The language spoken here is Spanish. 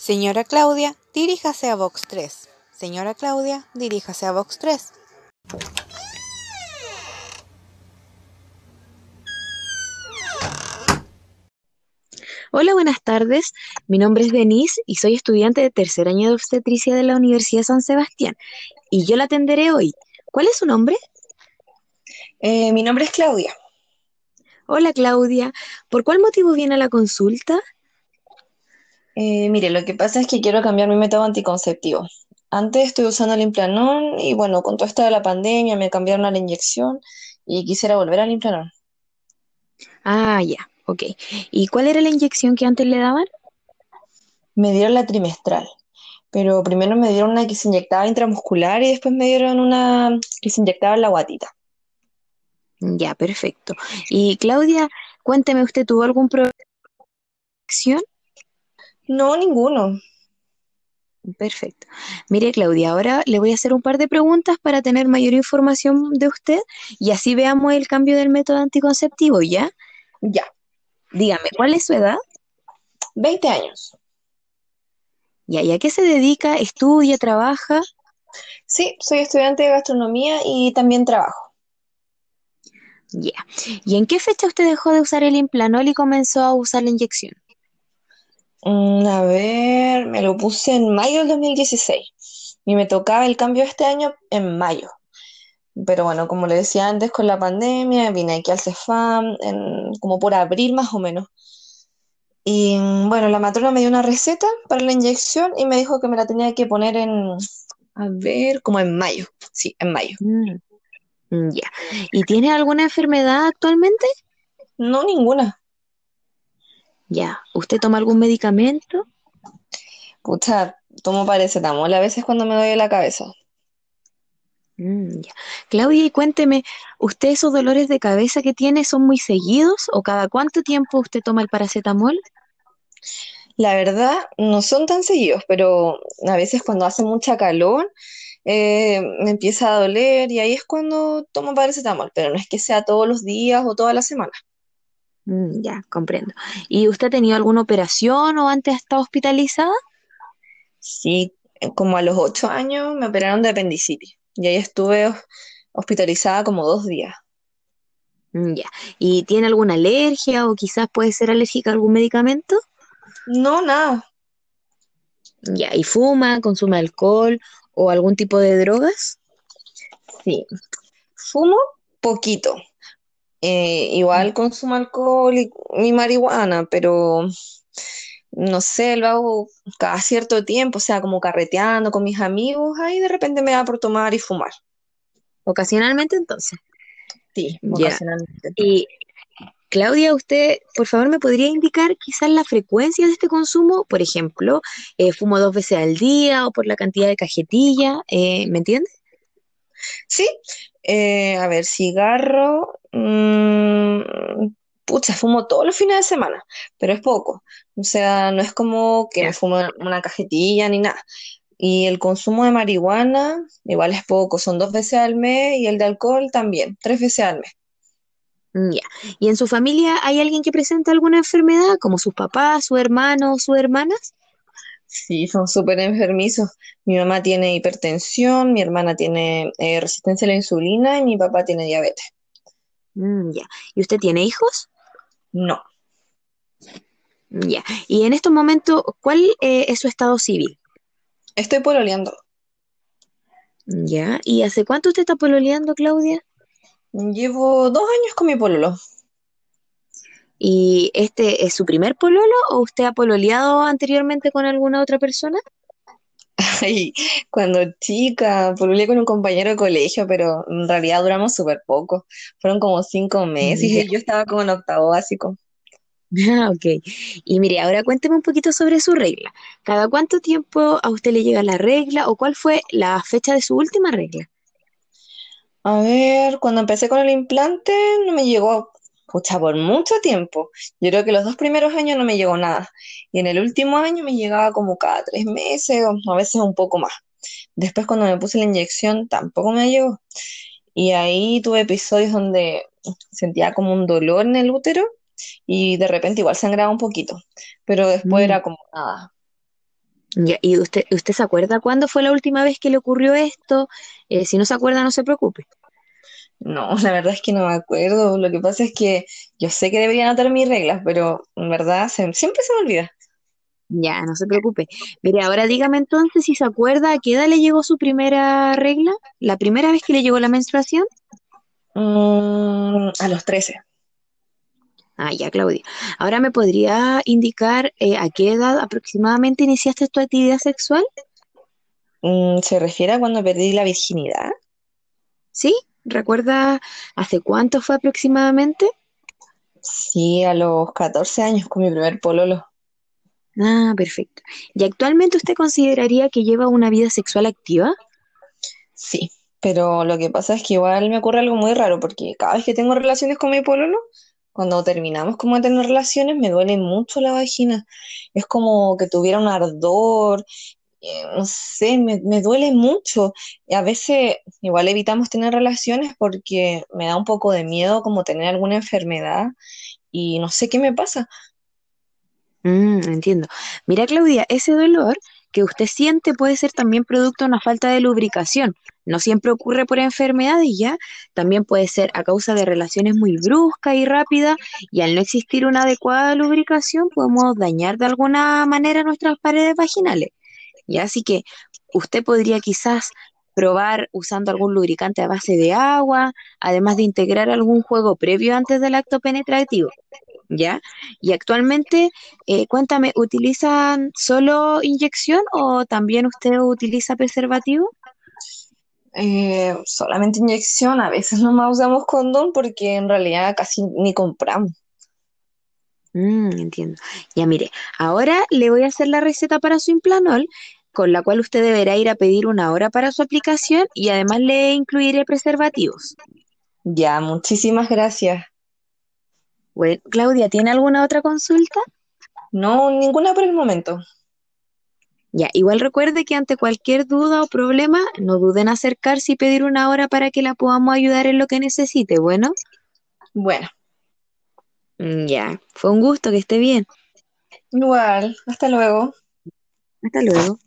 Señora Claudia, diríjase a Box 3. Señora Claudia, diríjase a Box 3. Hola, buenas tardes. Mi nombre es Denise y soy estudiante de tercer año de obstetricia de la Universidad San Sebastián. Y yo la atenderé hoy. ¿Cuál es su nombre? Eh, mi nombre es Claudia. Hola, Claudia. ¿Por cuál motivo viene a la consulta? Eh, mire, lo que pasa es que quiero cambiar mi método anticonceptivo. Antes estuve usando el Implanon y bueno, con todo esto de la pandemia me cambiaron a la inyección y quisiera volver al Implanon. Ah, ya, ok. ¿Y cuál era la inyección que antes le daban? Me dieron la trimestral, pero primero me dieron una que se inyectaba intramuscular y después me dieron una que se inyectaba en la guatita. Ya, perfecto. Y Claudia, cuénteme, ¿usted tuvo algún problema de No, ninguno. Perfecto. Mire, Claudia, ahora le voy a hacer un par de preguntas para tener mayor información de usted y así veamos el cambio del método anticonceptivo, ¿ya? Ya, Dígame, ¿cuál es su edad? 20 años. Ya, ¿y a qué se dedica? ¿Estudia? ¿Trabaja? Sí, soy estudiante de gastronomía y también trabajo. Ya. ¿Y en qué fecha usted dejó de usar el Implanol y comenzó a usar la inyección? Mm, a ver, me lo puse en mayo del 2016 y me tocaba el cambio este año en mayo. Pero bueno, como le decía antes, con la pandemia vine aquí al Cefam en, como por abril más o menos. Y mm, bueno, la matrona me dio una receta para la inyección y me dijo que me la tenía que poner en, a ver, como en mayo. Sí, en mayo. Mm, ya. ¿Y tiene alguna enfermedad actualmente? No, ninguna. Ya. ¿Usted toma algún medicamento? Pucha, tomo paracetamol a veces cuando me duele la cabeza. Mm, ya. Claudia, y cuénteme, ¿usted esos dolores de cabeza que tiene son muy seguidos o cada cuánto tiempo usted toma el paracetamol? La verdad, no son tan seguidos, pero a veces cuando hace mucha calor eh, me empieza a doler y ahí es cuando tomo paracetamol, pero no es que sea todos los días o toda la semana. Mm, ya, comprendo. ¿Y usted ha tenido alguna operación o antes ha estado hospitalizada? Sí, eh, como a los ocho años me operaron de apendicitis y ahí estuve hos- hospitalizada como dos días. Mm, ya. ¿Y tiene alguna alergia o quizás puede ser alérgica a algún medicamento? No, nada. Ya. ¿Y fuma, consume alcohol o algún tipo de drogas? Sí, fumo poquito. Eh, igual consumo alcohol y, marihuana, pero no sé, lo hago cada cierto tiempo, o sea, como carreteando con mis amigos, ahí de repente me da por tomar y fumar. Ocasionalmente entonces. Sí, ocasionalmente. Y Claudia, usted, por favor, me podría indicar quizás la frecuencia de este consumo, por ejemplo, eh, fumo dos veces al día o por la cantidad de cajetilla, eh, ¿me entiende? Sí, eh, a ver, cigarro, mm, pucha, fumo todos los fines de semana, pero es poco. O sea, no es como que me fumo una cajetilla ni nada. Y el consumo de marihuana, igual es poco, son dos veces al mes y el de alcohol también, tres veces al mes. Mm, Ya. ¿Y en su familia hay alguien que presenta alguna enfermedad, como sus papás, su hermano o sus hermanas? Sí, son súper enfermizos. Mi mamá tiene hipertensión, mi hermana tiene eh, resistencia a la insulina y mi papá tiene diabetes. Mm, ya. ¿Y usted tiene hijos? No, Ya. Y en estos momentos, ¿cuál eh, es su estado civil? estoy pololeando. Ya. ¿Y hace cuánto usted está pololeando, Claudia? Llevo dos años con mi pololo. ¿Y este es su primer pololo o usted ha pololeado anteriormente con alguna otra persona? Ay, cuando chica, pololeé con un compañero de colegio, pero en realidad duramos súper poco. Fueron como cinco meses y yo estaba como en octavo básico. Ah, ok. Y mire, ahora cuénteme un poquito sobre su regla. ¿Cada cuánto tiempo a usted le llega la regla o cuál fue la fecha de su última regla? A ver, cuando empecé con el implante no me llegó, pucha, por mucho tiempo. Yo creo que los dos primeros años no me llegó nada. Y en el último año me llegaba como cada tres meses o a veces un poco más. Después cuando me puse la inyección tampoco me llegó. Y ahí tuve episodios donde sentía como un dolor en el útero y de repente igual sangraba un poquito, pero después Mm, era como nada. Ya, ¿y usted, usted se acuerda cuándo fue la última vez que le ocurrió esto? Eh, si no se acuerda, no se preocupe. No, la verdad es que no me acuerdo. Lo que pasa es que yo sé que debería anotar mis reglas, pero en verdad se- siempre se me olvida. Ya, no se preocupe. Mire, ahora dígame entonces si se acuerda a qué edad le llegó su primera regla, la primera vez que le llegó la menstruación. Mm, a los 13. Ah, ya, Claudia. Ahora me podría indicar eh, a qué edad aproximadamente iniciaste tu actividad sexual, Mm, ¿se refiere a cuando perdí la virginidad? ¿sí? ¿Recuerda hace cuánto fue aproximadamente? Sí, a los 14 años con mi primer pololo. Ah, perfecto. ¿Y actualmente usted consideraría que lleva una vida sexual activa? Sí, pero lo que pasa es que igual me ocurre algo muy raro porque cada vez que tengo relaciones con mi pololo, cuando terminamos como de tener relaciones, me duele mucho la vagina. Es como que tuviera un ardor, no sé, me, me duele mucho. A veces igual evitamos tener relaciones porque me da un poco de miedo como tener alguna enfermedad y no sé qué me pasa. Mm, entiendo. Mira, Claudia, ese dolor que usted siente puede ser también producto de una falta de lubricación. No siempre ocurre por enfermedades, ya. También puede ser a causa de relaciones muy bruscas y rápidas, y al no existir una adecuada lubricación, podemos dañar de alguna manera nuestras paredes vaginales. Ya, así que usted podría quizás probar usando algún lubricante a base de agua, además de integrar algún juego previo antes del acto penetrativo. ¿Ya? Y actualmente, eh, cuéntame, ¿utilizan solo inyección o también usted utiliza preservativo? Eh, solamente inyección, a veces nomás usamos condón porque en realidad casi ni compramos. Mm, entiendo. Ya mire, ahora le voy a hacer la receta para su implanol, con la cual usted deberá ir a pedir una hora para su aplicación y además le incluiré preservativos. Ya, muchísimas gracias. Bueno, Claudia, ¿tiene alguna otra consulta? No, ninguna por el momento. Ya, igual recuerde que ante cualquier duda o problema, no duden en acercarse y pedir una hora para que la podamos ayudar en lo que necesite. Bueno, Bueno, ya, fue un gusto, que esté bien. igual, hasta luego. Hasta luego.